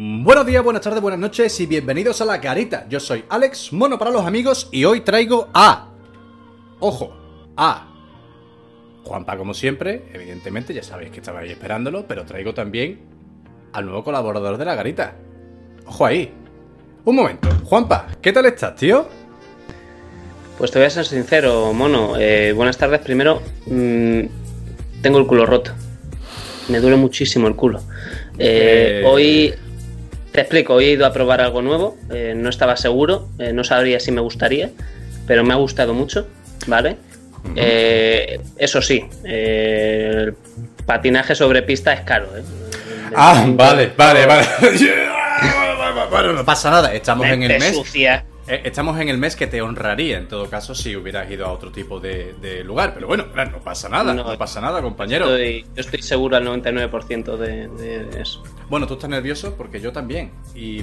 Buenos días, buenas tardes, buenas noches y bienvenidos a La Carita. Yo soy Alex, mono para los amigos, y hoy traigo a... Ojo, a... Juanpa como siempre, evidentemente, ya sabéis que estabais esperándolo, pero traigo también al nuevo colaborador de La Garita. Ojo ahí. Un momento, Juanpa, ¿qué tal estás, tío? Pues te voy a ser sincero, mono. Eh, buenas tardes. Primero, mmm, tengo el culo roto. Me duele muchísimo el culo. Eh, Eh. Hoy, te explico, hoy he ido a probar algo nuevo. eh, no estaba seguro, eh, no sabría si me gustaría, pero me ha gustado mucho, ¿vale? Eh, eso sí, el patinaje sobre pista es caro, ¿eh? Ah, vale, vale, vale. Bueno, no pasa nada, estamos en el mes. sucia. Estamos en el mes que te honraría, en todo caso, si hubieras ido a otro tipo de, de lugar. Pero bueno, claro, no pasa nada, no, No, pasa nada, compañero. Estoy, yo estoy seguro al 99% de, de eso. Bueno, tú estás nervioso porque yo también. Y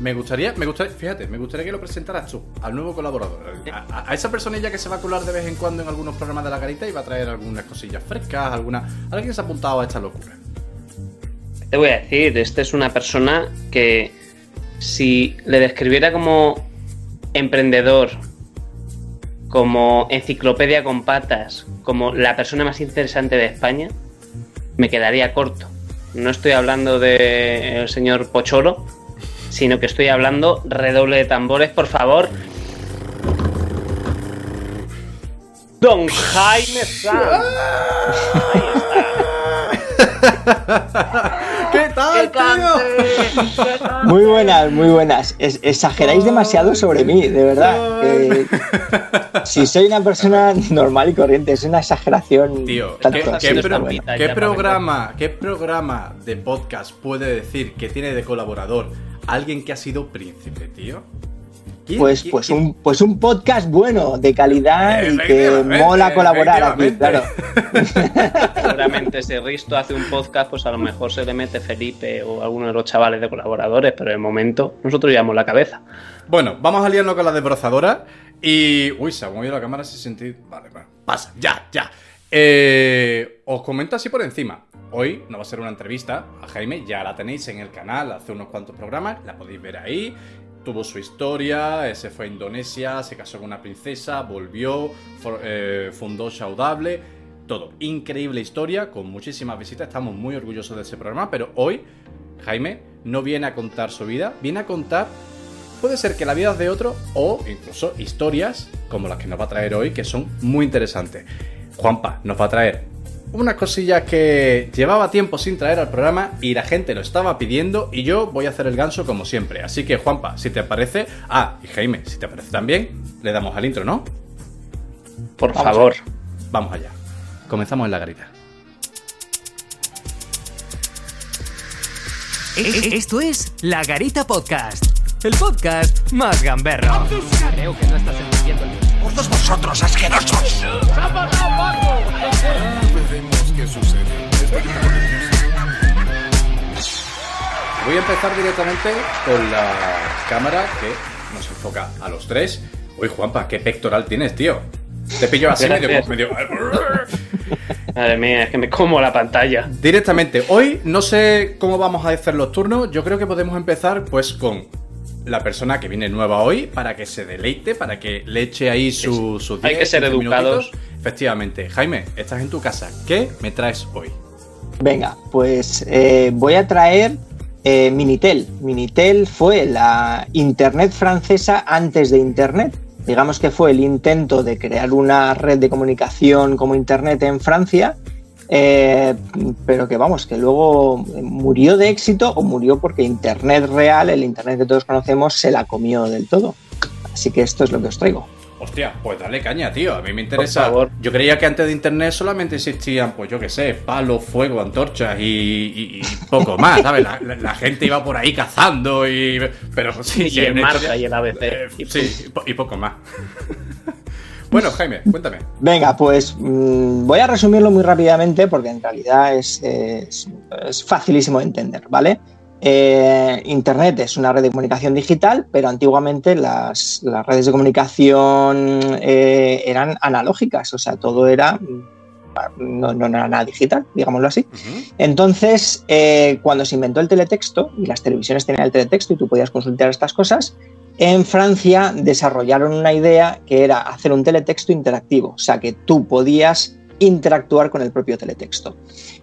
me gustaría, me gustaría, fíjate, me gustaría que lo presentaras tú, al nuevo colaborador. A, esa personilla que se va a colar de vez en cuando en algunos programas de la garita y va a traer algunas cosillas frescas, alguna. Alguien se ha apuntado a esta locura. Te voy a decir, este es una persona que si le describiera como emprendedor, como enciclopedia con patas, como la persona más interesante de España, me quedaría corto. No estoy hablando del señor Pocholo, sino que estoy hablando redoble de tambores, por favor. Don Jaime Sanz. Ahí ¿Qué tal, está. Muy buenas, muy buenas. Es- exageráis demasiado sobre mí, de verdad. Eh, si soy una persona normal y corriente, es una exageración. Tío, tanto ¿qué, así, qué pro- bueno. programa, ¿qué programa de podcast puede decir que tiene de colaborador alguien que ha sido príncipe, tío? ¿Quién- Pues, quién- pues, quién- un, pues un podcast bueno, de calidad y que mola colaborar aquí, claro. Seguramente si Risto hace un podcast, pues a lo mejor se le mete Felipe o alguno de los chavales de colaboradores, pero de momento nosotros llevamos la cabeza. Bueno, vamos a liarnos con la desbrozadora y... Uy, se ha movido la cámara sin sentir... Vale, vale, pasa, ya, ya. Eh, os comento así por encima. Hoy no va a ser una entrevista a Jaime, ya la tenéis en el canal hace unos cuantos programas, la podéis ver ahí. Tuvo su historia, eh, se fue a Indonesia, se casó con una princesa, volvió, eh, fundó Saudable, todo. Increíble historia, con muchísimas visitas, estamos muy orgullosos de ese programa, pero hoy Jaime no viene a contar su vida, viene a contar puede ser que la vida de otro o incluso historias como las que nos va a traer hoy que son muy interesantes. Juanpa nos va a traer unas cosillas que llevaba tiempo sin traer al programa y la gente lo estaba pidiendo y yo voy a hacer el ganso como siempre. Así que Juanpa, si te parece, ah, y Jaime, si te parece también, le damos al intro, ¿no? Por Vamos favor. Vamos allá. Comenzamos en la garita. E- e- Esto es La Garita Podcast, el podcast más gamberro. Creo que no estás entendiendo el ¡Todos vosotros asquerosos! Veremos qué sucede. Voy a empezar directamente con la cámara que nos enfoca a los tres. Uy, Juanpa, qué pectoral tienes, tío. Te pillo así medio, medio... Madre mía, es que me como la pantalla. Directamente, hoy no sé cómo vamos a hacer los turnos. Yo creo que podemos empezar pues con la persona que viene nueva hoy para que se deleite, para que le eche ahí su, su Hay que ser 15 educados. minutitos. Efectivamente. Jaime, estás en tu casa. ¿Qué me traes hoy? Venga, pues eh, voy a traer eh, Minitel. Minitel fue la Internet francesa antes de Internet. Digamos que fue el intento de crear una red de comunicación como Internet en Francia, eh, pero que vamos, que luego murió de éxito o murió porque Internet real, el Internet que todos conocemos, se la comió del todo. Así que esto es lo que os traigo. Hostia, pues dale caña, tío. A mí me interesa. favor. Yo creía que antes de internet solamente existían, pues yo qué sé, palos, fuego, antorchas y, y- y poco más, ¿sabes? La, la- la gente iba por ahí cazando y. Pero sí, Y el Marca y el ABC. Eh, Y sí, y po- y poco más. Bueno, Jaime, cuéntame. Venga, pues mm, voy a resumirlo muy rápidamente porque en realidad es, es- es facilísimo de entender, ¿vale? Eh, Internet es una red de comunicación digital, pero antiguamente las, las redes de comunicación eh, eran analógicas, o sea, todo era no, no era nada digital, digámoslo así. Entonces, eh, cuando se inventó el teletexto, y las televisiones tenían el teletexto y tú podías consultar estas cosas, en Francia desarrollaron una idea que era hacer un teletexto interactivo, o sea, que tú podías interactuar con el propio teletexto.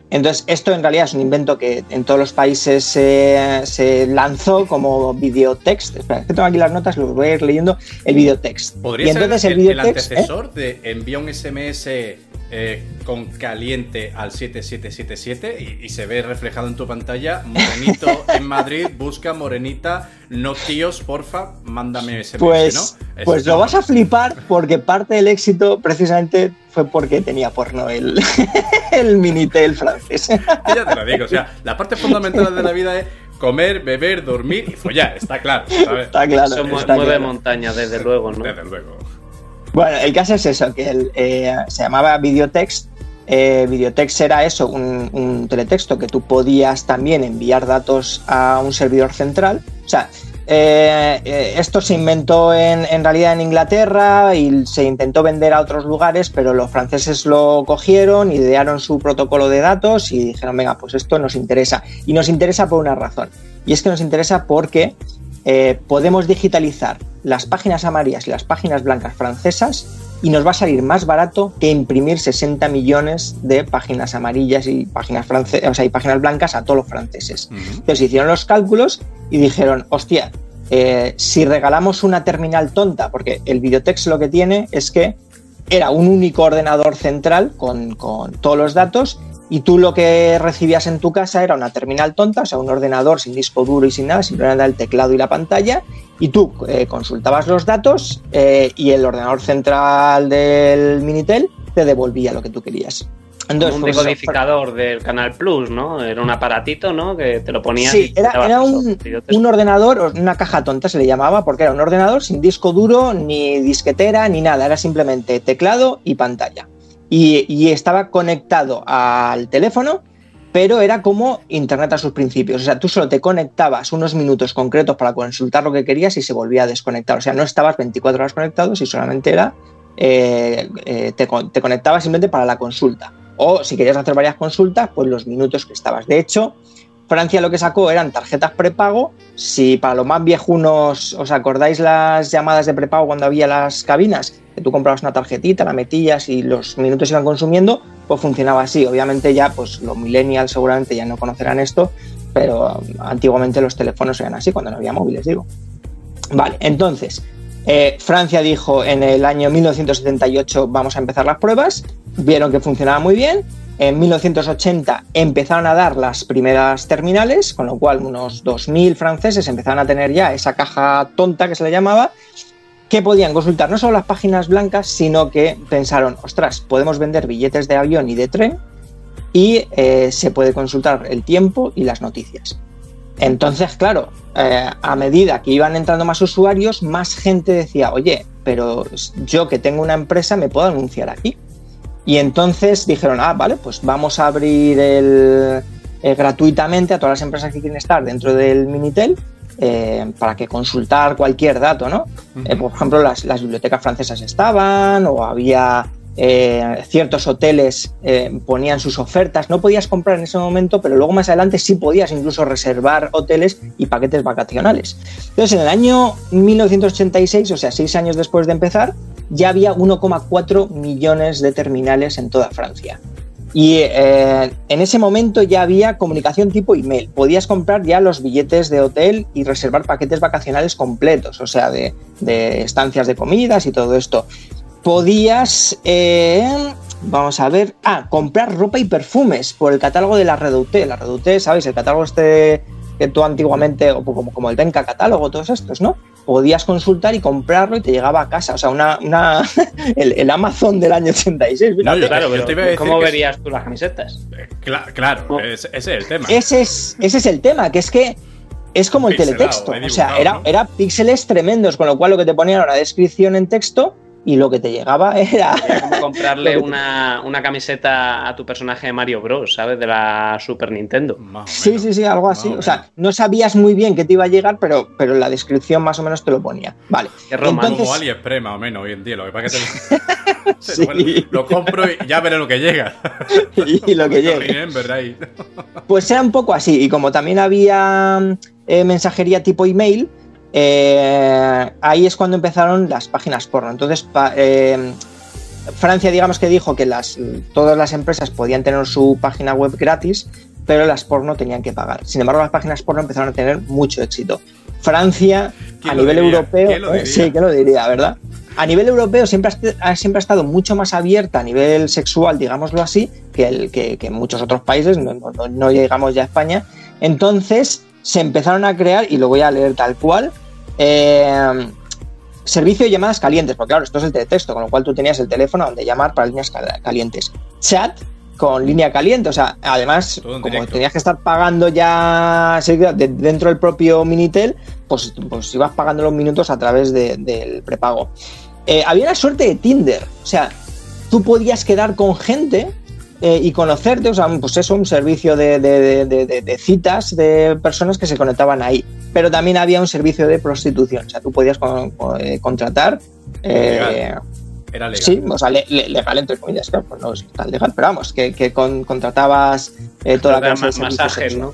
Entonces, esto en realidad es un invento que en todos los países se, se lanzó como videotext. Espera, es que tengo aquí las notas, los voy a ir leyendo. El videotext. ¿Podría y entonces ser el el, el videotext. ¿eh? antecesor de envía un SMS eh, con caliente al 7777 y, y se ve reflejado en tu pantalla? Morenito en Madrid, busca morenita, no tíos, porfa, mándame Pues. Ese pues es lo vas a flipar porque parte del éxito precisamente fue porque tenía porno el, el Minitel francés. Ya te lo digo, o sea, la parte fundamental de la vida es comer, beber, dormir y follar, está claro, ¿sabes? Está claro. Eso está mueve claro. montañas, desde luego, ¿no? Desde luego. Bueno, el caso es eso, que eh, se llamaba Videotext. Eh, Videotext era eso, un, teletexto que tú podías también enviar datos a un servidor central. O sea, eh, eh, esto se inventó en, en realidad en Inglaterra y se intentó vender a otros lugares, pero los franceses lo cogieron, idearon su protocolo de datos y dijeron, venga, pues esto nos interesa. Y nos interesa por una razón. Y es que nos interesa porque podemos digitalizar las páginas amarillas y las páginas blancas francesas y nos va a salir más barato que imprimir 60 millones de páginas amarillas y páginas, o sea, y páginas blancas a todos los franceses. Ujú. Entonces hicieron los cálculos y dijeron, hostia, eh, si regalamos una terminal tonta, porque el videotext lo que tiene es que era un único ordenador central con, con todos los datos y tú lo que recibías en tu casa era una terminal tonta, o sea, un ordenador sin disco duro y sin nada, simplemente el teclado y la pantalla, y tú eh, consultabas los datos eh, y el ordenador central del Minitel te devolvía lo que tú querías. Entonces, un pues, decodificador del Canal Plus, ¿no? Era un aparatito, ¿no? Que te lo ponías Sí, y era, un, Videotext. un ordenador, una caja tonta se le llamaba, porque era un ordenador sin disco duro, ni disquetera, ni nada, era simplemente teclado y pantalla. Y, y estaba conectado al teléfono, pero era como Internet a sus principios. O sea, tú solo te conectabas unos minutos concretos para consultar lo que querías y se volvía a desconectar. O sea, no estabas 24 horas conectado, si solamente era, eh, eh, te, te conectabas simplemente para la consulta. O si querías hacer varias consultas, pues los minutos que estabas. De hecho, Francia lo que sacó eran tarjetas prepago. Si para los más viejunos os acordáis las llamadas de prepago cuando había las cabinas, tú comprabas una tarjetita, la metías y los minutos iban consumiendo, pues funcionaba así. Obviamente ya, pues los millennials seguramente ya no conocerán esto, pero um, antiguamente los teléfonos eran así cuando no había móviles, digo. Vale, entonces, eh, Francia dijo en el año 1978 vamos a empezar las pruebas, vieron que funcionaba muy bien, en 1980 empezaron a dar las primeras terminales, con lo cual unos 2.000 franceses empezaron a tener ya esa caja tonta que se le llamaba, que podían consultar no solo las páginas blancas, sino que pensaron, ostras, podemos vender billetes de avión y de tren y eh, se puede consultar el tiempo y las noticias. Entonces, claro, eh, a medida que iban entrando más usuarios, más gente decía, oye, pero yo que tengo una empresa me puedo anunciar aquí. Y entonces dijeron, ah, vale, pues vamos a abrir el, eh, gratuitamente a todas las empresas que quieren estar dentro del Minitel eh, para que consultar cualquier dato, ¿no? Eh, por ejemplo, las, las bibliotecas francesas estaban o había eh, ciertos hoteles ponían sus ofertas. No podías comprar en ese momento, pero luego más adelante sí podías incluso reservar hoteles y paquetes vacacionales. Entonces, en el año 1986, o sea, seis años después de empezar, ya había 1,4 millones de terminales en toda Francia. Y eh, en ese momento ya había comunicación tipo email. Podías comprar ya los billetes de hotel y reservar paquetes vacacionales completos, o sea, de, de estancias de comidas y todo esto. Podías, eh, vamos a ver, ah, comprar ropa y perfumes por el catálogo de la Redoute. La Redoute, ¿sabéis? El catálogo este que tú antiguamente, o como, como el Benca catálogo, todos estos, ¿no? Podías consultar y comprarlo y te llegaba a casa. O sea, una, una el, el Amazon del año 86. No, yo- Claro, yo te iba a pero decir ¿cómo verías tú las camisetas? Eh, cla- claro, No. ese, ese es el tema. Ese es, ese es el tema, que es que es como el Pixelado, teletexto. O sea, era, ¿no? era píxeles tremendos, con lo cual lo que te ponía era una descripción en texto y lo que te llegaba era... Era como comprarle una, una camiseta a tu personaje de Mario Bros, ¿sabes? De la Super Nintendo. Sí, sí, sí, algo así. o O sea, no sabías muy bien qué te iba a llegar, pero, pero la descripción más o menos te lo ponía. Vale. Qué romántico. Entonces- Como AliExpress, más o menos, hoy en día. Lo que pasa es que te- Sí. Bueno, lo compro y ya veré lo que llega. Y lo que ahí. Pues era un poco así. Y como también había eh, mensajería tipo email, eh, ahí es cuando empezaron las páginas porno. Entonces, pa- eh, Francia, digamos que dijo que las, todas las empresas podían tener su página web gratis, pero las porno tenían que pagar. Sin embargo, las páginas porno empezaron a tener mucho éxito. Francia, ¿Quién a nivel diría? europeo, ¿Quién lo eh, sí, que lo diría, ¿verdad? A nivel europeo siempre ha, siempre ha estado mucho más abierta a nivel sexual, digámoslo así, que, el, que, que en muchos otros países, no- no llegamos ya a España. Entonces se empezaron a crear, y lo voy a leer tal cual, eh, servicio de llamadas calientes, porque claro, esto es el teletexto, con lo cual tú tenías el teléfono donde llamar para líneas cal- calientes. Chat con línea caliente, o sea, además, como directo. tenías que estar pagando ya dentro del propio Minitel, pues, pues ibas pagando los minutos a través de- del prepago. Eh, había una suerte de Tinder, o sea, tú podías quedar con gente eh, y conocerte, o sea, pues eso, un servicio de, de- de- citas de personas que se conectaban ahí. Pero también había un servicio de prostitución, o sea, tú podías con- con- eh, contratar. eh. Era legal. Sí, o sea, le- le- legal entre comillas, claro, pues no es tan legal, pero vamos, que, que con- contratabas eh, toda la clase de masajes. ¿no?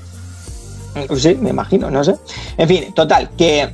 Pues Sí, me imagino, no sé. En fin, total, que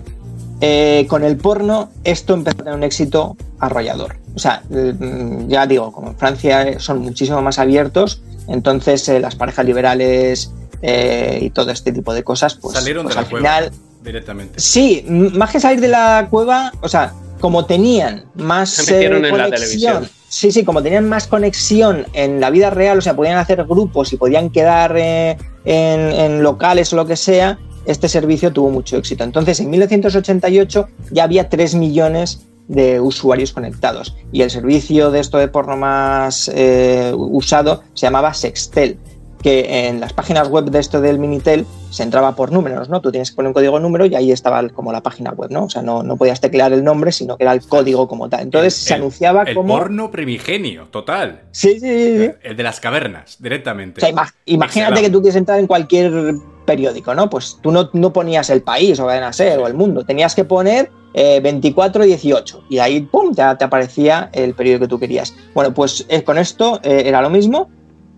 eh, con el porno esto empezó a tener un éxito arrollador. O sea, mm, ya digo, como en Francia eh, son muchísimo más abiertos, entonces eh, las parejas liberales eh, y todo este tipo de cosas, pues, Salieron pues de la al cueva final directamente. Sí, más que salir de la cueva, o sea, como tenían más Se metieron eh, en la conexión. televisión. Sí, sí, como tenían más conexión en la vida real, o sea, podían hacer grupos y podían quedar eh, en, en locales o lo que sea, este servicio tuvo mucho éxito. Entonces, en 1988 ya había 3 millones de usuarios conectados y el servicio de esto de porno más eh, usado se llamaba Sextel que en las páginas web de esto del Minitel se entraba por números, ¿no? Tú tienes que poner un código número y ahí estaba el- como la página web, ¿no? O sea, no, no podías teclear el nombre, sino que era el código como tal. Entonces El- se el- anunciaba El como... porno primigenio, total. Sí, sí, sí. El de las cavernas, directamente. O sea, ima- imagínate que tú quieres entrar en cualquier periódico, ¿no? Pues tú no, no ponías el país o cadena ser o el mundo, tenías que poner eh, 2418 y ahí, ¡pum!, ya te aparecía el periódico que tú querías. Bueno, pues eh, con esto eh, era lo mismo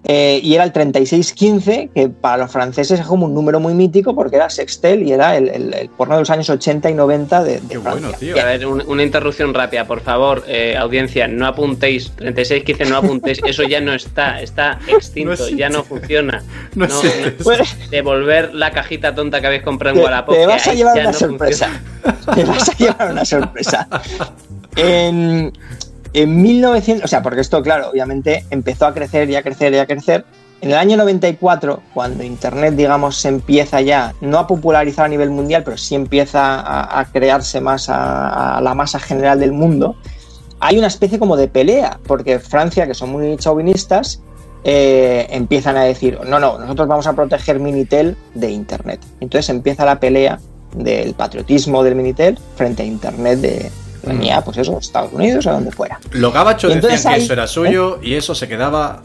eh, y era el 3615, que para los franceses es como un número muy mítico porque era Sextel y era el, el- el porno de los años 80 y 90 de, de Qué Francia. bueno, tío. A ver, un- una interrupción rápida, por favor, eh, audiencia, no apuntéis, 3615 no apuntéis, eso ya no está, está extinto, No ya no funciona. No No, sé. Pues, Devolver la cajita tonta que habéis comprado en te, Wallapop. te vas a llevar ya una no sorpresa. funciona. Te vas a llevar una sorpresa. En, en 1900, o sea, porque esto, claro, obviamente empezó a crecer y a crecer y a crecer. En el año 94, cuando Internet, digamos, se empieza ya, no a popularizar a nivel mundial, pero sí empieza a, a crearse más a, a la masa general del mundo, hay una especie como de pelea, porque Francia, que son muy chauvinistas, eh, empiezan a decir, no, no, nosotros vamos a proteger Minitel de Internet. Entonces empieza la pelea del patriotismo del Minitel frente a Internet de venía, pues eso, Estados Unidos o donde fuera. Los gabachos decían que eso era suyo y eso se quedaba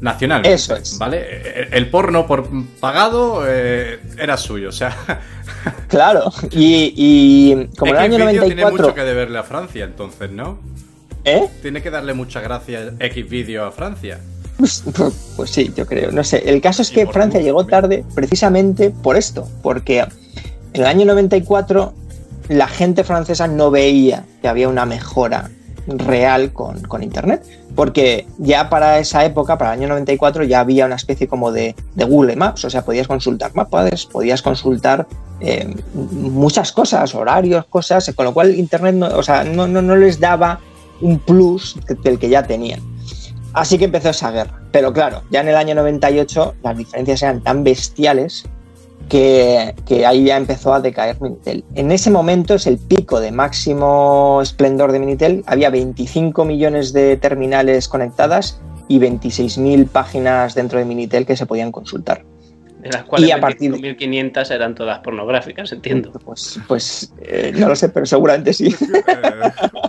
nacional. Eso es. ¿Vale? El- porno por pagado eh, era suyo. O sea, Claro, y, y como en el año Xvideo tiene 94... mucho que deberle a Francia, entonces, ¿no? ¿Eh? Tiene que darle muchas gracias Xvideo a Francia. Pues, pues- sí, yo creo. No sé. El caso es que Francia llegó tarde precisamente por esto, porque en el año 94 la gente francesa no veía que había una mejora real con, con Internet, porque ya para esa época, para el año 94, ya había una especie como de, de Google Maps, o sea, podías consultar mapas, podías consultar eh, muchas cosas, horarios, cosas, con lo cual Internet no, o sea, no, no, no les daba un plus del que ya tenían. Así que empezó esa guerra. Pero claro, ya en el año 98 las diferencias eran tan bestiales que, ahí ya empezó a decaer Minitel. En ese momento es el pico de máximo esplendor de Minitel. Había 25 millones de terminales conectadas y 26.000 páginas dentro de Minitel que se podían consultar. De las cuales Y a partir de- 25.500 eran todas pornográficas, entiendo. Pues, pues eh, no lo sé, pero seguramente sí.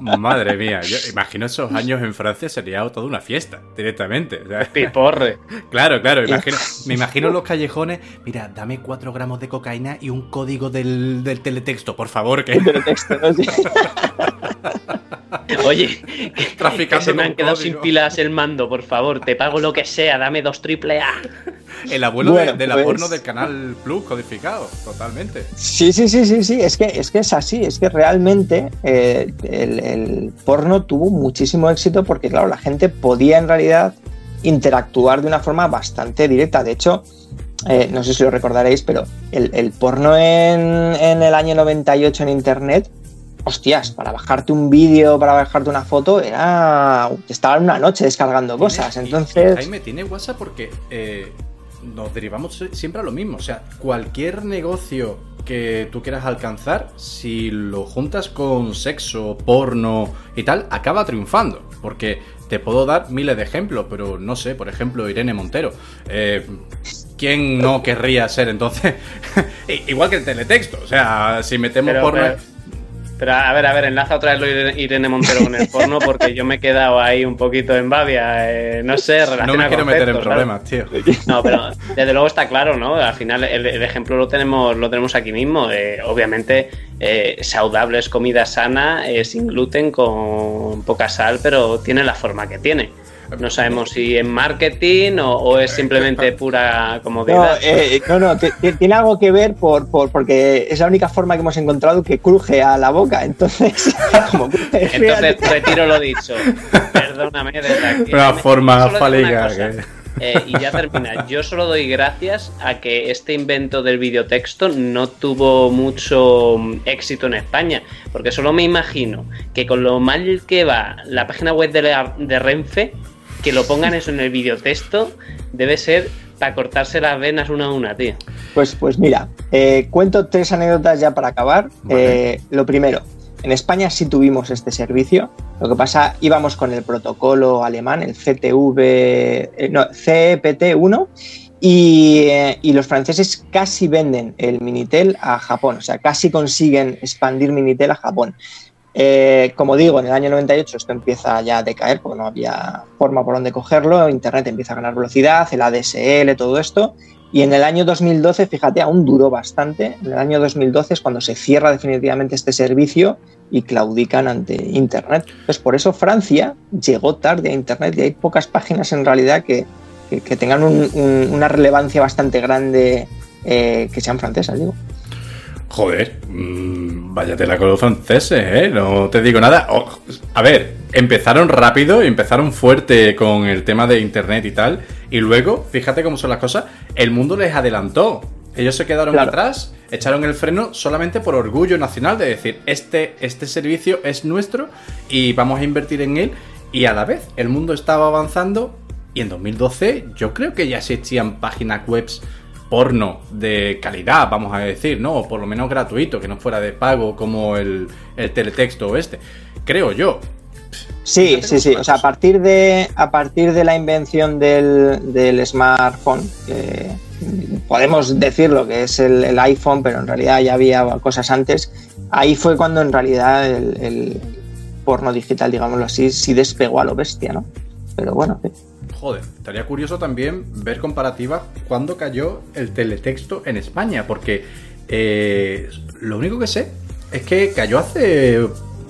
Eh, madre mía, yo imagino esos años en Francia sería toda una fiesta, directamente. o sea, Piporre. claro, claro, imagino- me imagino los callejones. Mira, dame 4 gramos de cocaína y un código del, del teletexto, por favor, que Pero texto, ¿no? Sí. Oye, que, se me han quedado código. sin pilas el mando, por favor. Te pago lo que sea, dame dos triple A. el abuelo Bueno, de, de la pues- porno del canal Plus codificado, totalmente. Sí, sí, sí, sí, sí, es que es, que es así, es que realmente eh, el, el porno tuvo muchísimo éxito porque, claro, la gente podía en realidad interactuar de una forma bastante directa. De hecho, eh, no sé si lo recordaréis, pero el, el porno en, en el año 98 en Internet, hostias, para bajarte un vídeo, para bajarte una foto, era... Estaba una noche descargando cosas, entonces... Jaime tiene WhatsApp porque eh, nos derivamos siempre a lo mismo. O sea, cualquier negocio que tú quieras alcanzar, si lo juntas con sexo, porno y tal, acaba triunfando. Porque te puedo dar miles de ejemplos, pero no sé, por ejemplo, Irene Montero. Eh, ¿Quién no querría ser entonces? Igual que el teletexto. O sea, si metemos Pero, porno. pero- pero, a ver, a ver, enlaza otra vez lo Irene- Irene Montero con el porno porque yo me he quedado ahí un poquito en babia. eh, no sé, no me quiero meter en problemas, tío. No, pero desde luego está claro, ¿no? Al final el, el ejemplo lo tenemos, lo tenemos aquí mismo. Eh, obviamente, eh, saludable es comida sana, eh, sin gluten, con poca sal, pero tiene la forma que tiene. No sabemos si es marketing o, o es simplemente pura No, comodidad. eh, no, no, tiene algo que ver por, por- porque es la única forma que hemos encontrado que cruje a la boca. Entonces, como cruje, Entonces retiro lo dicho. Perdóname desde aquí. Una forma fálica eh, y ya termina. Yo solo doy gracias a que este invento del videotexto no tuvo mucho mm, éxito en España. Porque solo me imagino que con lo mal que va la página web de, la- de Renfe, que lo pongan eso en el videotexto, debe ser para cortarse las venas una a una, tío. Pues, pues mira, eh, cuento tres anécdotas ya para acabar. Vale. Eh, lo primero, en España sí tuvimos este servicio. Lo que pasa, íbamos con el protocolo alemán, el CTV, eh, no, CEPT1, y, eh, y los franceses casi venden el Minitel a Japón, o sea, casi consiguen expandir Minitel a Japón. Eh, como digo, en el año 98 esto empieza ya a decaer porque no había forma por donde cogerlo, Internet empieza a ganar velocidad, el ADSL, todo esto, y en el año 2012, fíjate, aún duró bastante. En el año 2012 es cuando se cierra definitivamente este servicio y claudican ante Internet. Entonces, por eso Francia llegó tarde a Internet y hay pocas páginas en realidad que, que- que tengan un- un- una relevancia bastante grande eh, que sean francesas, digo. Joder, mm, vaya tela con los franceses, ¿eh? No te digo nada. Oh, a ver, empezaron rápido, empezaron fuerte con el tema de internet y tal, y luego, fíjate cómo son las cosas, el mundo les adelantó. Ellos se quedaron Claro. atrás, echaron el freno solamente por orgullo nacional de decir, este, este servicio es nuestro y vamos a invertir en él. Y a la vez, el mundo estaba avanzando y en 2012 yo creo que ya existían páginas webs porno de calidad, vamos a decir, ¿no? O por lo menos gratuito, que no fuera de pago como el, el teletexto o este. Creo yo. Sí, sí, sí. O sea, a partir de, a partir de la invención del, del smartphone, que podemos decirlo que es el, el iPhone, pero en realidad ya había cosas antes, ahí fue cuando en realidad el, el porno digital, digámoslo así, sí despegó a lo bestia, ¿no? Pero bueno, sí. Joder, estaría curioso también ver comparativas cuando cayó el teletexto en España, porque eh, lo único que sé es que cayó hace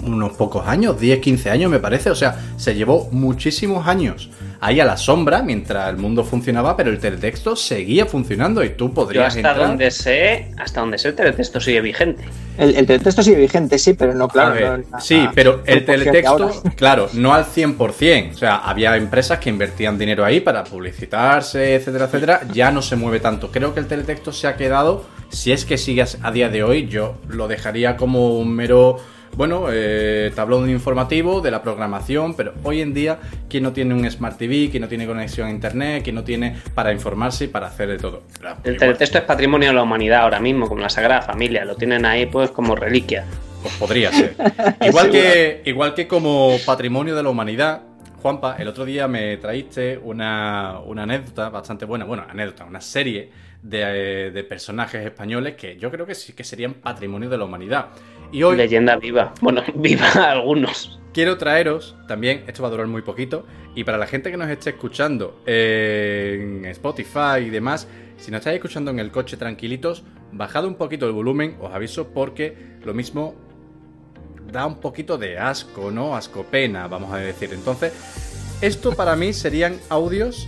unos pocos años, 10, 15 años me parece, o sea, se llevó muchísimos años ahí a la sombra mientras el mundo funcionaba, pero el teletexto seguía funcionando y tú Yo podrías hasta entrar... donde sé, hasta donde sé el teletexto sigue vigente. El, el teletexto sigue vigente, sí, pero no, claro. Ver, no sí, pero el teletexto, claro, no al 100%. O sea, había empresas que invertían dinero ahí para publicitarse, etcétera, etcétera. Ya no se mueve tanto. Creo que el teletexto se ha quedado, si es que sigue a día de hoy, yo lo dejaría como un mero, bueno, eh, tablón informativo de la programación. Pero hoy en día, ¿quién no tiene un Smart TV? ¿Quién no tiene conexión a Internet? ¿Quién no tiene para informarse y para hacer de todo? El teletexto es patrimonio de la humanidad ahora mismo, como la Sagrada Familia. Lo tienen ahí pues como reliquia. Pues podría ser. Igual que, igual que como patrimonio de la humanidad, Juanpa, el otro día me traíste una, una anécdota bastante buena, bueno, anécdota, una serie de, de personajes españoles que yo creo que sí que serían patrimonio de la humanidad. Y hoy Leyenda viva. Bueno, viva algunos. quiero traeros también, esto va a durar muy poquito, y para la gente que nos esté escuchando en Spotify y demás, si nos estáis escuchando en el coche tranquilitos, bajad un poquito el volumen, os aviso, porque lo mismo da un poquito de asco, ¿no? Asco pena, vamos a decir. Entonces, esto para mí serían audios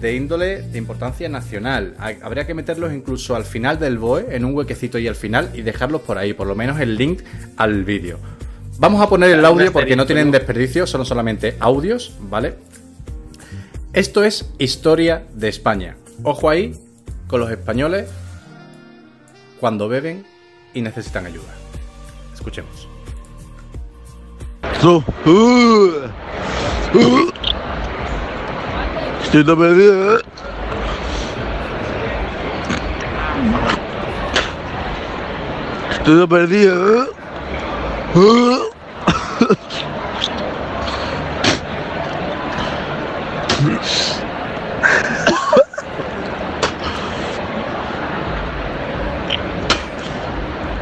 de índole de importancia nacional. Ha- Habría que meterlos incluso al final del BOE, en un huequecito y al final, y dejarlos por ahí, por lo menos el link al vídeo. Vamos a poner el audio porque no tienen desperdicio, son solamente audios, ¿vale? Esto es historia de España. Ojo ahí con los españoles cuando beben y necesitan ayuda. Escuchemos. Uh. Uh. Estoy todo perdido. ¿eh? Estoy perdido. ¿eh?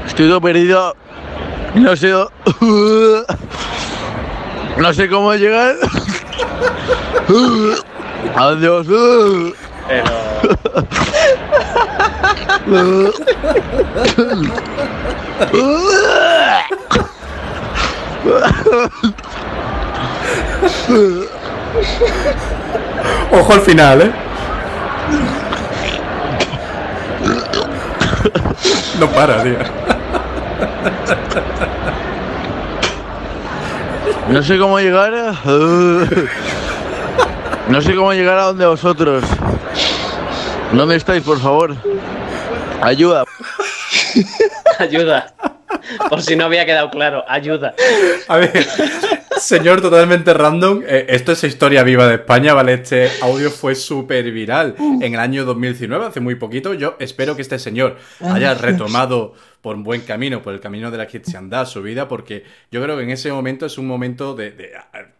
Estoy todo perdido. No sé. No sé cómo llegar. ¿A dónde vas? Pero. Ojo al final, ¿eh? No para, tío. No sé cómo llegar. No sé cómo llegar a donde vosotros. ¿Dónde estáis, por favor? Ayuda. Ayuda. Por si no había quedado claro. Ayuda. A ver, señor totalmente random, eh, esto es historia viva de España, ¿vale? Este audio fue súper viral en el año 2019, hace muy poquito. Yo espero que este señor haya retomado por un buen camino, por el camino de la cristiandad su vida, porque yo creo que en ese momento es un momento de, de,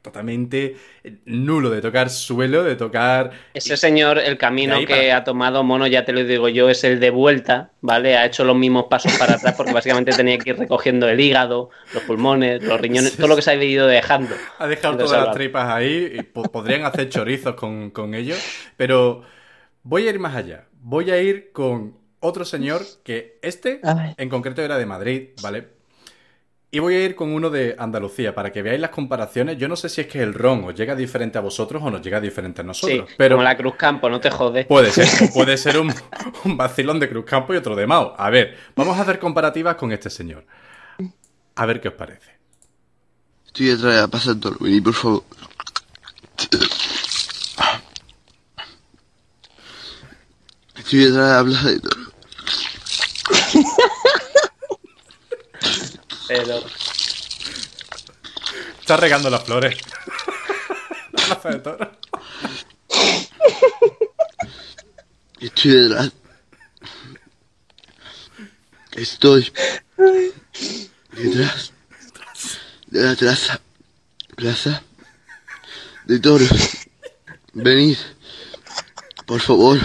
totalmente nulo, de tocar suelo, de tocar... Ese señor, el camino que para- ha tomado Mono, ya te lo digo yo, es el de vuelta, ¿vale? Ha hecho los mismos pasos para atrás porque básicamente tenía que ir recogiendo el hígado, los pulmones, los riñones, todo lo que se ha ido dejando. Ha dejado Entonces, todas las tripas ahí y po- podrían hacer chorizos con, con ello, pero voy a ir más allá. Voy a ir con otro señor que este Ay. en concreto era de Madrid, ¿vale? Y voy a ir con uno de Andalucía para que veáis las comparaciones. Yo no sé si es que el ron os llega diferente a vosotros o nos llega diferente a Sí, nosotros, pero como la Cruz Campo, no te jodes. puede ser, puede ser un, un vacilón de Cruzcampo y otro de Mao. A ver, vamos a hacer comparativas con este señor. A ver qué os parece. Estoy detrás de la Plaza Antonio, vení, por favor. Estoy detrás de la Plaza de. Pero Está regando las flores. La plaza de toros. Estoy detrás. Estoy detrás de la plaza. Plaza de toros. Venid. Por favor.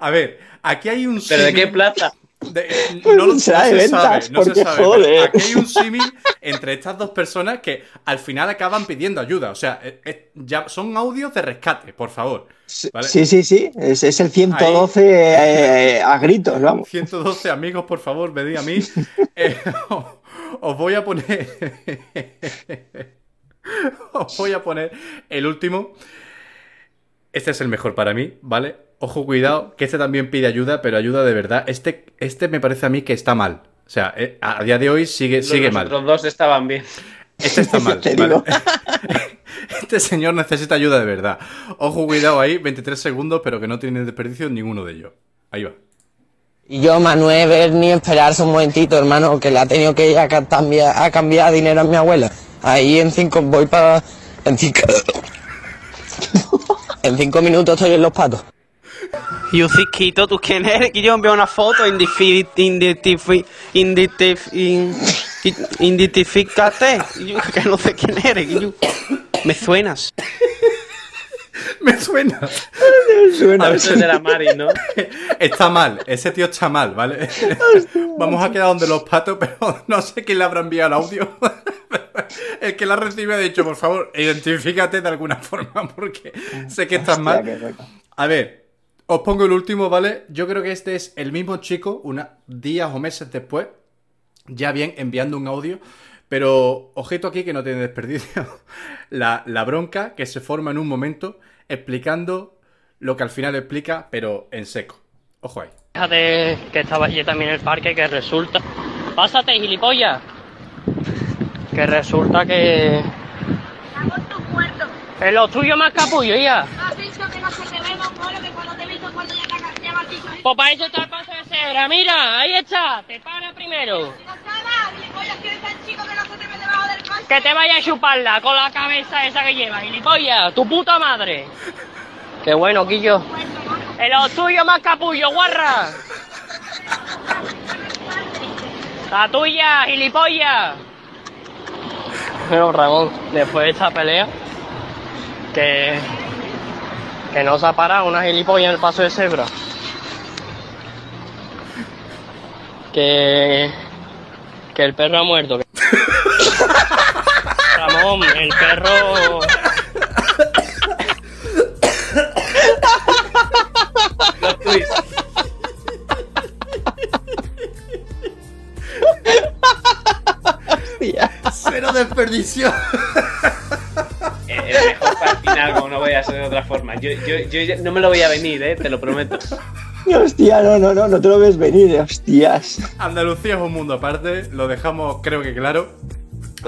A ver, aquí hay un ¿Pero de qué plaza? de- no, lo- no Será de se ventas, sabe, no se sabe. joder. Aquí hay un símil entre estas dos personas que al final acaban pidiendo ayuda. O sea, eh, eh, ya son audios de rescate, por favor. ¿vale? Sí, sí, sí. Es, es el 112 eh, a gritos, vamos. 112 amigos, por favor, venid a mí. Eh, os voy a poner. os voy a poner el último. Este es el mejor para mí, ¿vale? Ojo, cuidado, que este también pide ayuda, pero ayuda de verdad. Este, este me parece a mí que está mal. O sea, eh, a día de hoy sigue, sigue los mal. otros dos estaban bien. Este está mal. Este señor necesita ayuda de verdad. Ojo, cuidado ahí, 23 segundos, pero que no tiene desperdicio ninguno de ellos. Ahí va. Y yo, Manuel, ver ni esperarse un momentito, hermano, que le ha tenido que ir a ca- cambiar, a cambiar dinero a mi abuela. Ahí en cinco, voy para... En cinco... en cinco minutos estoy en los patos. Yo Cisquito, ¿tú quién eres? Que yo envío una foto. Y yo que no sé quién eres. yo- Me suenas. Me suena. Suena. A ver, Eso es de la Mari, ¿no? Está mal, ese tío está mal, ¿vale? Vamos a quedar donde los patos, pero no sé quién le habrá enviado el audio. El que la recibe ha dicho, por favor, identifícate de alguna forma, porque sé que estás mal. A ver, os pongo el último, ¿vale? Yo creo que este es el mismo chico, unos días o meses después, ya bien enviando un audio. Pero ojito aquí que no tiene desperdicio. La, la bronca que se forma en un momento explicando lo que al final explica, pero en seco. Ojo ahí. Fíjate que estaba allí también en el parque que resulta... Pásate, gilipollas. Que resulta que... En lo tuyo más capullo, ya. Pues para eso está el paso de cebra, mira, ahí está, te para primero. Que te vaya a chuparla con la cabeza esa que lleva, gilipollas, tu puta madre. Qué bueno, Quillo. En lo tuyo más capullo, guarra. La tuya, gilipollas. Bueno, Ramón, después de esta pelea, que, que no se ha parado una gilipollas en el paso de cebra. Que, que el perro ha muerto. Ramón, el perro... Cero desperdicio. Para el final, como no voy a ser de otra forma. Yo, yo, yo no me lo voy a venir, ¿eh? Te lo prometo. Hostia, no, no, no, no te lo ves venir, eh, hostias. Andalucía es un mundo aparte, lo dejamos creo que claro.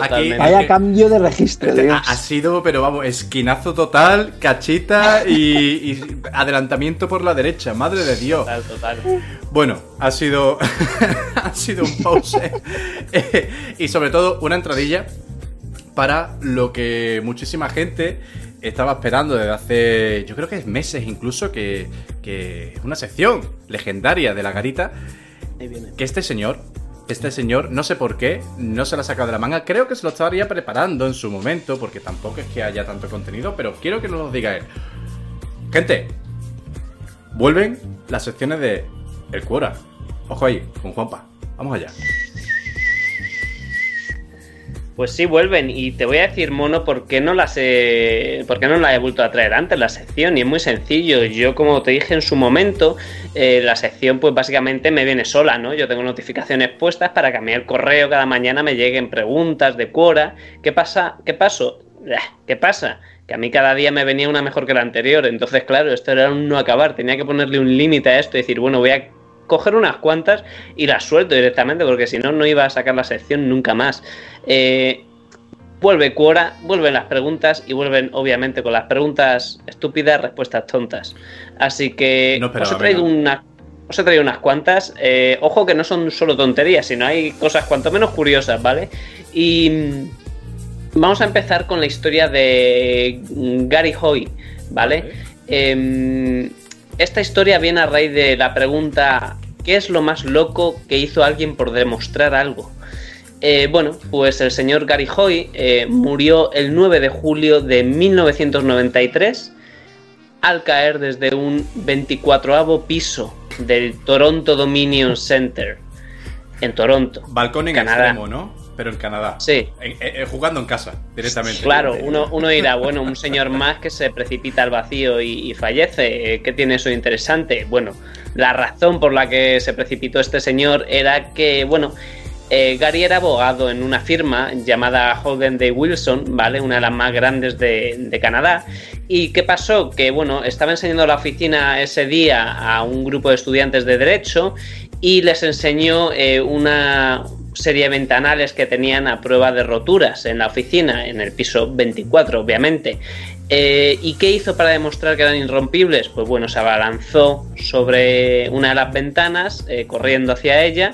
Aquí. Vaya cambio de registro, Dios. ha, ha sido, pero vamos, esquinazo total, cachita y, y adelantamiento por la derecha, madre de Dios. Total, total. Bueno, ha sido. ha sido un pause. Y sobre todo, una entradilla para lo que muchísima gente estaba esperando desde hace. Yo creo que es meses incluso, que. que es una sección legendaria de la garita. Que este señor. Este señor, no sé por qué, no se la ha sacado de la manga. Creo que se lo estaría preparando en su momento, porque tampoco es que haya tanto contenido, pero quiero que nos lo diga él. Gente, vuelven las secciones de El Cuora. Ojo ahí, con Juanpa. Vamos allá. Pues sí, vuelven. Y te voy a decir, mono, por qué no las he, por qué no la he vuelto a traer antes, la sección. Y es muy sencillo. Yo, como te dije en su momento, eh, la sección, pues básicamente me viene sola, ¿no? Yo tengo notificaciones puestas para que a el correo cada mañana me lleguen preguntas de Quora. ¿Qué pasa? ¿Qué pasó? Ah, ¿Qué pasa? Que a mí cada día me venía una mejor que la anterior. Entonces, claro, esto era un no acabar. Tenía que ponerle un límite a esto y decir, bueno, voy a coger unas cuantas y las suelto directamente, porque si no, no iba a sacar la sección nunca más. Eh, vuelve Quora, vuelven las preguntas y vuelven, obviamente, con las preguntas estúpidas, respuestas tontas. Así que No os he traído una. Os he traído unas cuantas. Eh, ojo que no son solo tonterías, sino hay cosas cuanto menos curiosas, ¿vale? Y mm, vamos a empezar con la historia de mm, Gary Hoy, ¿vale? Em, esta historia viene a raíz de la pregunta ¿qué es lo más loco que hizo alguien por demostrar algo? Eh, bueno, pues el señor Gary Hoy eh, murió el 9 de julio de 1993 al caer desde un 24 piso del Toronto Dominion Center en Toronto. Balcón en Canadá. extremo, ¿no? Pero en Canadá. Sí. En- en- jugando en casa, directamente. Claro, uno, uno dirá, bueno, un señor más que se precipita al vacío y, y fallece, eh, ¿qué tiene eso interesante? Bueno, la razón por la que se precipitó este señor era que, bueno, eh, Gary era abogado en una firma llamada Hogan Day Wilson, ¿vale? Una de las más grandes de, de Canadá. ¿Y qué pasó? Que, bueno, estaba enseñando la oficina ese día a un grupo de estudiantes de Derecho y les enseñó eh, una serie de ventanales que tenían a prueba de roturas en la oficina, en el piso 24, obviamente. Eh, ¿Y qué hizo para demostrar que eran irrompibles? Pues bueno, se abalanzó sobre una de las ventanas, eh, corriendo hacia ella,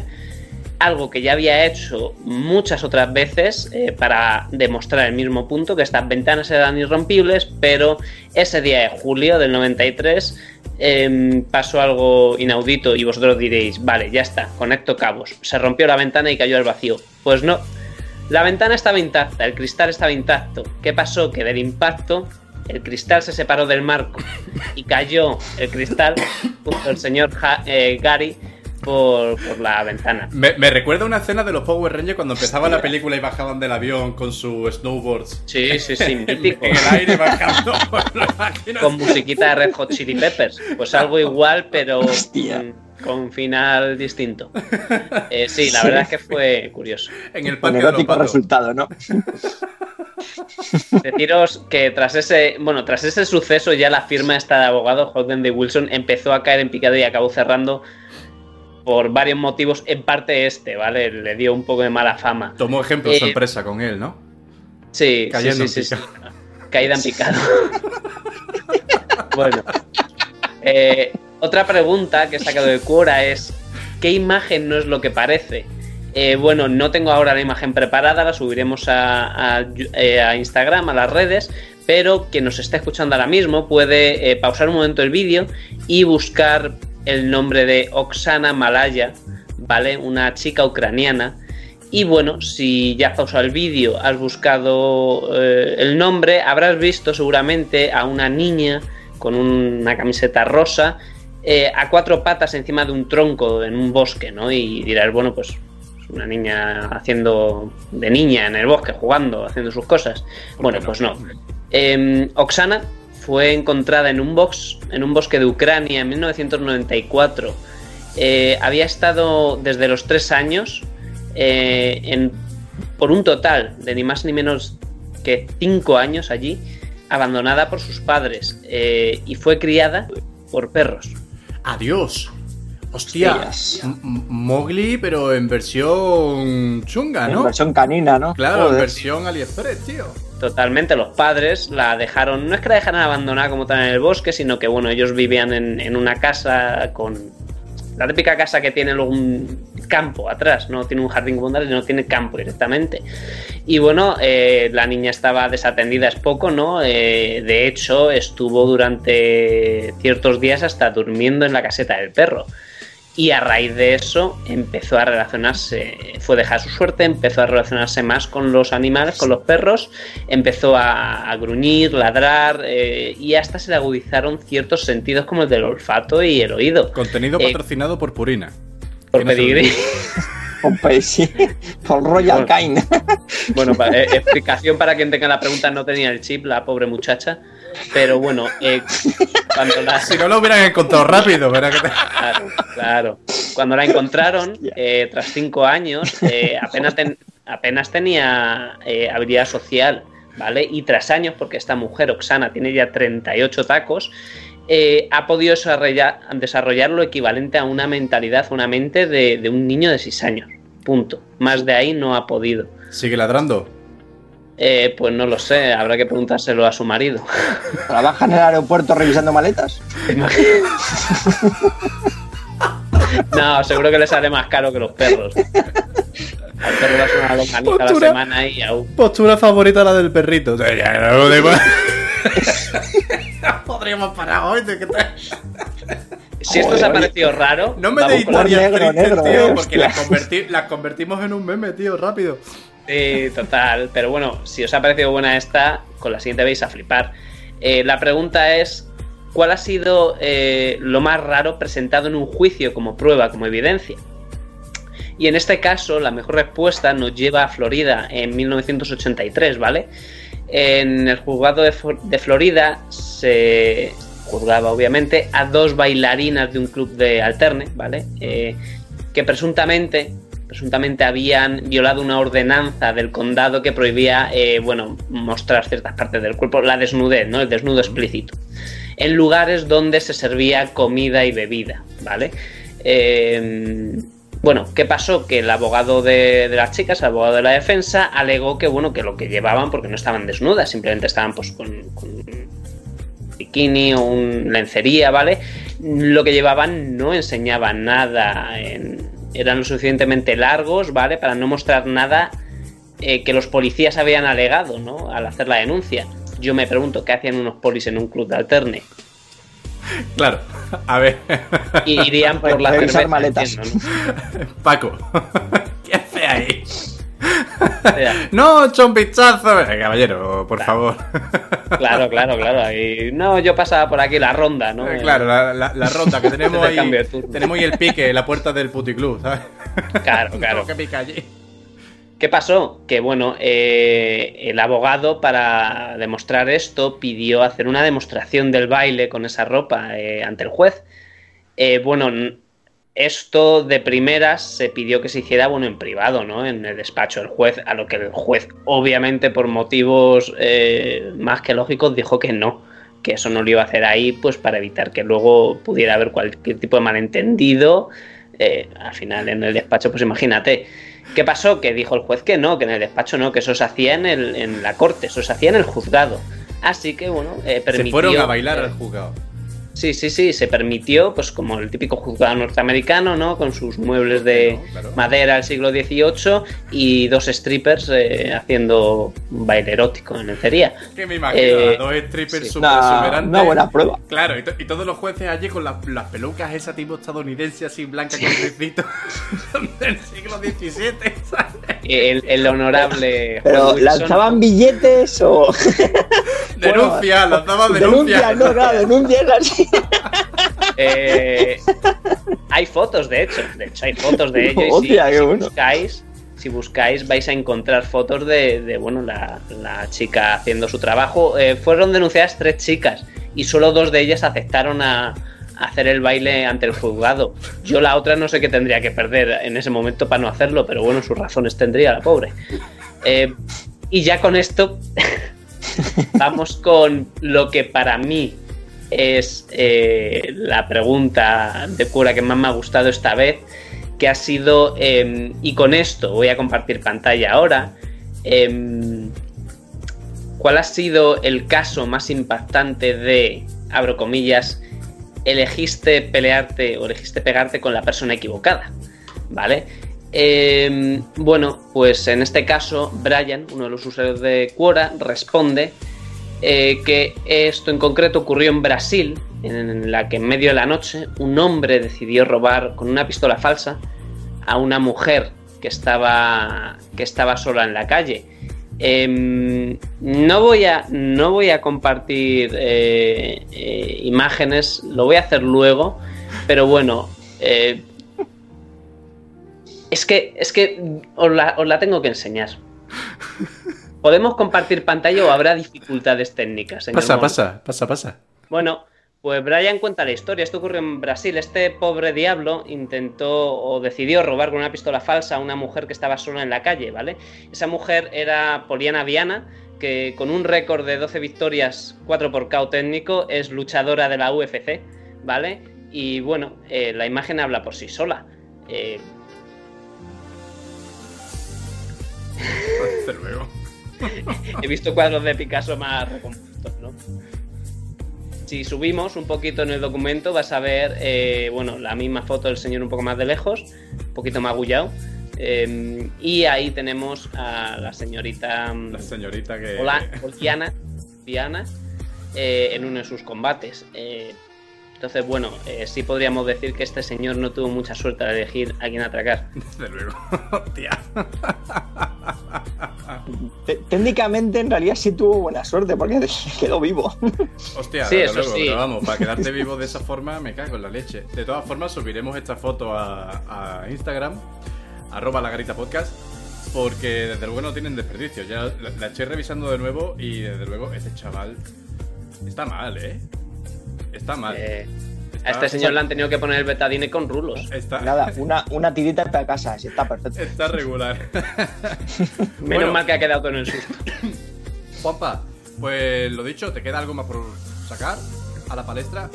algo que ya había hecho muchas otras veces eh, para demostrar el mismo punto, que estas ventanas eran irrompibles, pero ese día de julio del 93 em, pasó algo inaudito y vosotros diréis, vale, ya está, conecto cabos, se rompió la ventana y cayó al vacío. Pues no, La ventana estaba intacta, el cristal estaba intacto. ¿Qué pasó? Que del impacto el cristal se separó del marco y cayó el cristal junto al señor Ja- eh, Gary por, por la ventana. Me, me recuerda una escena de los Power Rangers cuando empezaba la película y bajaban del avión con sus snowboards. Sí, sí, sí, mítico. En el aire bajando. Con musiquita de Red Hot Chili Peppers. Pues algo igual, pero Hostia. con final distinto. Eh, sí, la verdad es que fue curioso. En el patos. resultado, ¿no? Deciros que tras ese, bueno, tras ese suceso ya la firma esta de abogado Holden de Wilson empezó a caer en picado y acabó cerrando por varios motivos, en parte este, ¿vale? Le dio un poco de mala fama. Tomó ejemplo Eh, empresa con él, ¿no? Sí, Cayendo sí, sí, en sí. Caída en picado. bueno. Eh, otra pregunta que he sacado de Quora es: ¿qué imagen no es lo que parece? Eh, bueno, no tengo ahora la imagen preparada, la subiremos eh, a Instagram, a las redes, pero quien nos está escuchando ahora mismo puede eh, pausar un momento el vídeo y buscar el nombre de Oksana Malaya, ¿vale? Una chica ucraniana. Y bueno, si ya has pausado el vídeo, has buscado el nombre, habrás visto seguramente a una niña con una camiseta rosa a cuatro patas encima de un tronco en un bosque, ¿no? Y dirás, bueno, pues es una niña haciendo de niña en el bosque, jugando, haciendo sus cosas. Bueno, pues no. Eh, Oksana fue encontrada en un, box, en un bosque de Ucrania en 1994. Eh, había estado desde los tres años eh, en, por un total de ni más ni menos que cinco años allí, abandonada por sus padres eh, y fue criada por perros. Adiós. Hostia. Mowgli, pero en versión chunga, En ¿no? versión canina, ¿no? Claro, en versión AliExpress, tío. Totalmente, los padres la dejaron, no es que la dejaran abandonada como tal en el bosque, sino que bueno, ellos vivían en, en una casa con la típica casa que tiene luego un campo atrás, no tiene un jardín tal, no tiene campo directamente. Y bueno, eh, la niña estaba desatendida es poco, ¿no? Eh, de hecho, estuvo durante ciertos días hasta durmiendo en la caseta del perro. Y a raíz de eso empezó a relacionarse, fue dejar su suerte, empezó a relacionarse más con los animales, con los perros, empezó a, a gruñir, ladrar eh, y hasta se le agudizaron ciertos sentidos como el del olfato y el oído. Contenido Eh, patrocinado por Purina. Por pedigrí. Sí, por Royal Bueno. Cain. Bueno, eh, explicación para quien tenga la pregunta, no tenía el chip, la pobre muchacha. Pero bueno, eh, cuando la... Si no lo hubieran encontrado rápido, ¿verdad? Que te- Claro, claro. Cuando la encontraron, eh, tras cinco años, eh, apenas, ten- apenas tenía eh, habilidad social, ¿vale? Y tras años, porque esta mujer, Oksana, tiene ya 38 tacos, eh, ha podido desarrollar, desarrollar lo equivalente a una mentalidad, una mente de, de un niño de 6 años. Punto. Más de ahí no ha podido. Sigue ladrando. Eh, pues no lo sé, habrá que preguntárselo a su marido. ¿Trabaja en el aeropuerto revisando maletas? No, seguro que le sale más caro que los perros. Al perro le una longaniza a la Postura. semana y aún. Postura favorita la del perrito. Podríamos parar hoy. ¿de qué te- Si esto os ha parecido raro, No me deis historias Negro, tristes, negro, tío, eh, porque hostia. las, converti- las convertimos en un meme, tío, rápido. Sí, total. Pero bueno, si os ha parecido buena esta, con la siguiente vais a flipar. Eh, la pregunta es: ¿cuál ha sido eh, lo más raro presentado en un juicio como prueba, como evidencia? Y en este caso, la mejor respuesta nos lleva a Florida en 1983, ¿vale? En el juzgado de, Florida se juzgaba, obviamente, a dos bailarinas de un club de alterne, ¿vale? Eh, que presuntamente, presuntamente habían violado una ordenanza del condado que prohibía, eh, bueno, mostrar ciertas partes del cuerpo, la desnudez, ¿no? El desnudo explícito. En lugares donde se servía comida y bebida, ¿vale? Eh, bueno, ¿qué pasó? Que el abogado de, de las chicas, el abogado de la defensa, alegó que bueno, que lo que llevaban, porque no estaban desnudas, simplemente estaban pues con, con un bikini o un lencería, ¿vale? Lo que llevaban no enseñaba nada, en- eran lo suficientemente largos, ¿vale? Para no mostrar nada eh, que los policías habían alegado, ¿no? Al hacer la denuncia. Yo me pregunto qué hacían unos polis en un club de alterne. Claro, a ver. Y irían por la Revisar cerveza, maletas. entiendo, ¿no? Paco, ¿qué hace ahí? No, echa un caballero, por favor. claro, claro, claro. no, yo pasaba por aquí la ronda, ¿no? Eh, Claro, la, la- la ronda que tenemos Te ahí. Tenemos ahí el pique, la puerta del puticlub, ¿sabes? Claro, claro. Que picar allí. ¿Qué pasó? Que bueno, eh, el abogado para demostrar esto pidió hacer una demostración del baile con esa ropa eh, ante el juez. Eh, bueno, esto de primeras se pidió que se hiciera bueno en privado, ¿no? En el despacho del juez, a lo que el juez, obviamente por motivos eh, más que lógicos, dijo que no, que eso no lo iba a hacer ahí, pues para evitar que luego pudiera haber cualquier tipo de malentendido. Eh, al final en el despacho, pues imagínate. ¿Qué pasó? Que dijo el juez que no, que en el despacho no, que eso se hacía en, el- en la corte, eso se hacía en el juzgado. Así que bueno, eh, permitió. Se fueron a bailar al juzgado. Sí, sí, sí, se permitió, pues como el típico juzgado norteamericano, ¿no? Con sus muebles de Claro, claro. madera del siglo XVIII y dos strippers eh, haciendo un baile erótico en lencería. Que me imagino, Eh, dos strippers sí. Una, exuberantes. una buena prueba. Claro, y, to- y todos los jueces allí con las, las pelucas esa tipo estadounidense así blanca con ricito del siglo XVII, ¿sabes? El, el honorable. Pero Wilson, lanzaban billetes o. Denuncia, lanzaba denuncia. denuncia, no, claro, denuncia es así. Eh, hay fotos, de hecho. De hecho, hay fotos de ello. y si, si bueno. buscáis, si buscáis, vais a encontrar fotos de, de, bueno, la, la chica haciendo su trabajo. Eh, fueron denunciadas tres chicas y solo dos de ellas aceptaron a, a hacer el baile ante el juzgado. Yo la otra no sé qué tendría que perder en ese momento para no hacerlo, pero bueno, sus razones tendría la pobre. Eh, y ya con esto vamos con lo que para mí es eh, la pregunta de cura que más me ha gustado esta vez, que ha sido, eh, y con esto voy a compartir pantalla ahora, eh, ¿cuál ha sido el caso más impactante de, abro comillas, elegiste pelearte o elegiste pegarte con la persona equivocada? ¿Vale? Eh, bueno, pues en este caso, Brian, uno de los usuarios de Quora, responde eh, que esto en concreto ocurrió en Brasil, en la que en medio de la noche un hombre decidió robar con una pistola falsa a una mujer que estaba, que estaba sola en la calle. Em, no, voy a, no voy a compartir eh, eh, imágenes, lo voy a hacer luego, pero bueno, es que, es que os la, os la tengo que enseñar. ¿Podemos compartir pantalla o habrá dificultades técnicas? señor Pasa, pasa, pasa, pasa. Bueno, pues Brian cuenta la historia. Esto ocurrió en Brasil. Este pobre diablo intentó o decidió robar con una pistola falsa a una mujer que estaba sola en la calle, ¿vale? Esa mujer era Poliana Viana, que con un récord de 12 victorias, 4 por KO técnico, es luchadora de la UFC, ¿vale? Y bueno, eh, la imagen habla por sí sola. Eh, Desde luego. he visto cuadros de Picasso más recompuestos, ¿no? Si subimos un poquito en el documento vas a ver, eh, bueno, la misma foto del señor un poco más de lejos, un poquito más agullado. eh, y ahí tenemos a la señorita mm, La señorita que. Hola, Diana, Diana eh, en uno de sus combates. Entonces, bueno, eh, sí podríamos decir que este señor no tuvo mucha suerte al elegir a quién atracar. Desde luego. Hostia. Te- Técnicamente, en realidad sí tuvo buena suerte porque quedó vivo. Hostia, Sí, desde eso luego, sí. pero vamos, para quedarte vivo de esa forma me cago en la leche. De todas formas, subiremos esta foto a, a Instagram, arroba la garita podcast, porque desde luego no tienen desperdicio. Ya la, la estoy revisando de nuevo y desde luego este chaval está mal, ¿eh? Está mal. Eh, Está- a este señor le han tenido que poner el betadine con rulos. Está, Nada, una, una tirita para casa, sí, está perfecto. está regular. Menos Bueno. mal que ha quedado con el susto. Juanpa, pues lo dicho, ¿te queda algo más por sacar a la palestra?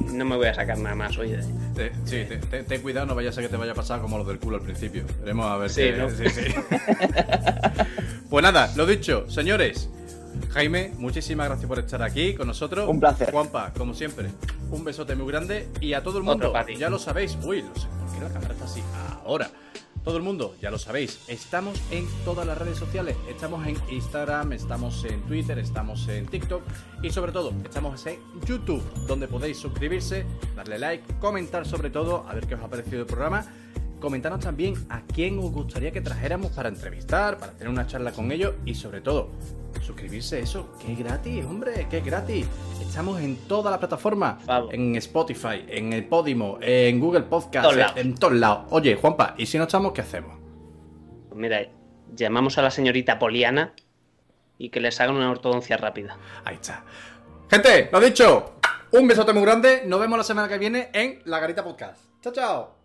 No me voy a sacar nada más, oye. Te- sí, te- te- ten cuidado, no vaya a ser que te vaya a pasar como lo del culo al principio. Veremos a ver Sí, qué- ¿no? sí, sí. pues nada, lo dicho, señores. Jaime, muchísimas gracias por estar aquí con nosotros. Un placer. Juanpa, como siempre, un besote muy grande. Y a todo el mundo, ya lo sabéis. Uy, no sé por qué la cámara está así. Ahora. Todo el mundo, ya lo sabéis, estamos en todas las redes sociales. Estamos en Instagram, estamos en Twitter, estamos en TikTok y sobre todo estamos en YouTube, donde podéis suscribirse, darle like, comentar sobre todo, a ver qué os ha parecido el programa. Comentanos también a quién os gustaría que trajéramos para entrevistar, para tener una charla con ellos y sobre todo, suscribirse eso, que es gratis, hombre, que es gratis. Estamos en toda la plataforma, Vamos. en Spotify, en el Podimo, en Google Podcast, Todos lados. en todos lados. Oye, Juanpa, ¿y si no estamos, qué hacemos? Pues mira, llamamos a la señorita Poliana y que les hagan una ortodoncia rápida. Ahí está. Gente, lo dicho, un besote muy grande. Nos vemos la semana que viene en La Garita Podcast. Chao, chao.